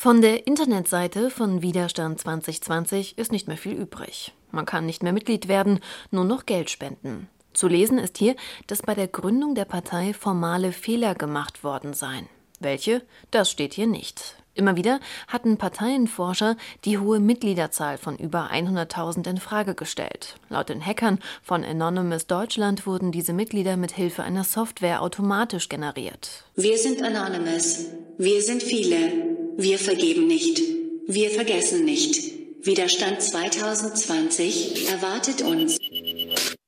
Von der Internetseite von Widerstand 2020 ist nicht mehr viel übrig. Man kann nicht mehr Mitglied werden, nur noch Geld spenden. Zu lesen ist hier, dass bei der Gründung der Partei formale Fehler gemacht worden seien. Welche? Das steht hier nicht. Immer wieder hatten Parteienforscher die hohe Mitgliederzahl von über 100.000 in Frage gestellt. Laut den Hackern von Anonymous Deutschland wurden diese Mitglieder mit Hilfe einer Software automatisch generiert. Wir sind Anonymous. Wir sind viele. Wir vergeben nicht. Wir vergessen nicht. Widerstand 2020 erwartet uns.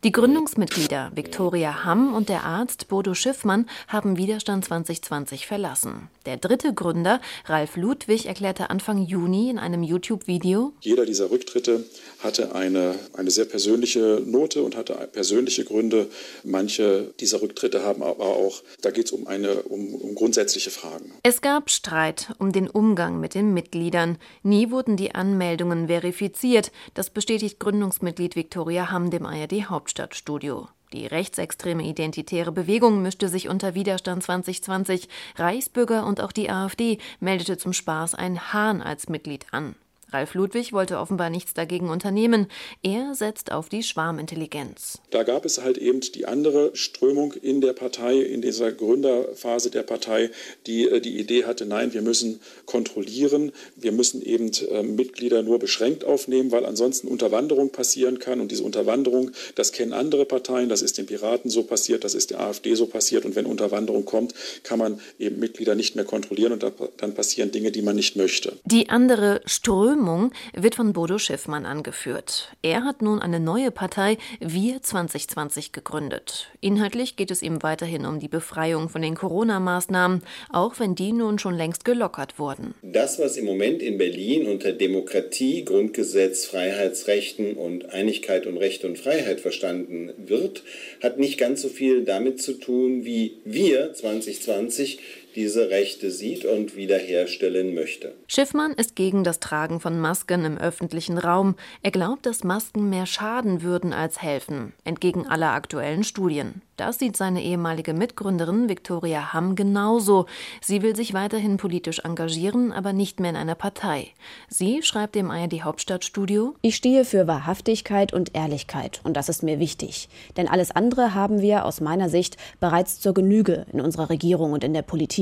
Die Gründungsmitglieder Viktoria Hamm und der Arzt Bodo Schiffmann haben Widerstand 2020 verlassen. Der dritte Gründer, Ralf Ludwig, erklärte Anfang Juni in einem YouTube-Video: Jeder dieser Rücktritte hatte eine, eine sehr persönliche Note und hatte persönliche Gründe. Manche dieser Rücktritte haben aber auch, da geht es um, um, um grundsätzliche Fragen. Es gab Streit um den Umgang mit den Mitgliedern. Nie wurden die Anmeldungen verifiziert. Das bestätigt Gründungsmitglied Viktoria Hamm dem ARD-Hauptstadt. Hauptstadtstudio. Die rechtsextreme identitäre Bewegung mischte sich unter Widerstand 2020. Reichsbürger und auch die AfD meldete zum Spaß ein Hahn als Mitglied an. Ralf Ludwig wollte offenbar nichts dagegen unternehmen. Er setzt auf die Schwarmintelligenz. Da gab es halt eben die andere Strömung in der Partei, in dieser Gründerphase der Partei, die äh, die Idee hatte, nein, wir müssen kontrollieren, wir müssen eben äh, Mitglieder nur beschränkt aufnehmen, weil ansonsten Unterwanderung passieren kann. Und diese Unterwanderung, das kennen andere Parteien, das ist den Piraten so passiert, das ist der AfD so passiert. Und wenn Unterwanderung kommt, kann man eben Mitglieder nicht mehr kontrollieren und dann passieren Dinge, die man nicht möchte. Die andere Strömung Strömung wird von Bodo Schiffmann angeführt. Er hat nun eine neue Partei Wir 2020 gegründet. Inhaltlich geht es ihm weiterhin um die Befreiung von den Corona-Maßnahmen, auch wenn die nun schon längst gelockert wurden. Das, was im Moment in Berlin unter Demokratie, Grundgesetz, Freiheitsrechten und Einigkeit und Recht und Freiheit verstanden wird, hat nicht ganz so viel damit zu tun, wie wir 2020 diese Rechte sieht und wiederherstellen möchte. Schiffmann ist gegen das Tragen von Masken im öffentlichen Raum. Er glaubt, dass Masken mehr schaden würden als helfen, entgegen aller aktuellen Studien. Das sieht seine ehemalige Mitgründerin Viktoria Hamm genauso. Sie will sich weiterhin politisch engagieren, aber nicht mehr in einer Partei. Sie schreibt dem ARD Hauptstadtstudio: Ich stehe für Wahrhaftigkeit und Ehrlichkeit und das ist mir wichtig. Denn alles andere haben wir aus meiner Sicht bereits zur Genüge in unserer Regierung und in der Politik.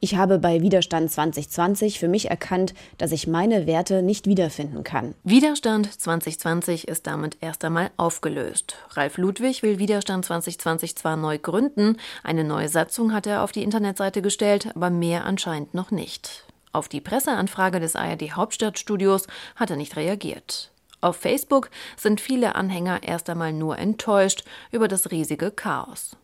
Ich habe bei Widerstand 2020 für mich erkannt, dass ich meine Werte nicht wiederfinden kann. Widerstand 2020 ist damit erst einmal aufgelöst. Ralf Ludwig will Widerstand 2020 zwar neu gründen, eine neue Satzung hat er auf die Internetseite gestellt, aber mehr anscheinend noch nicht. Auf die Presseanfrage des ARD Hauptstadtstudios hat er nicht reagiert. Auf Facebook sind viele Anhänger erst einmal nur enttäuscht über das riesige Chaos.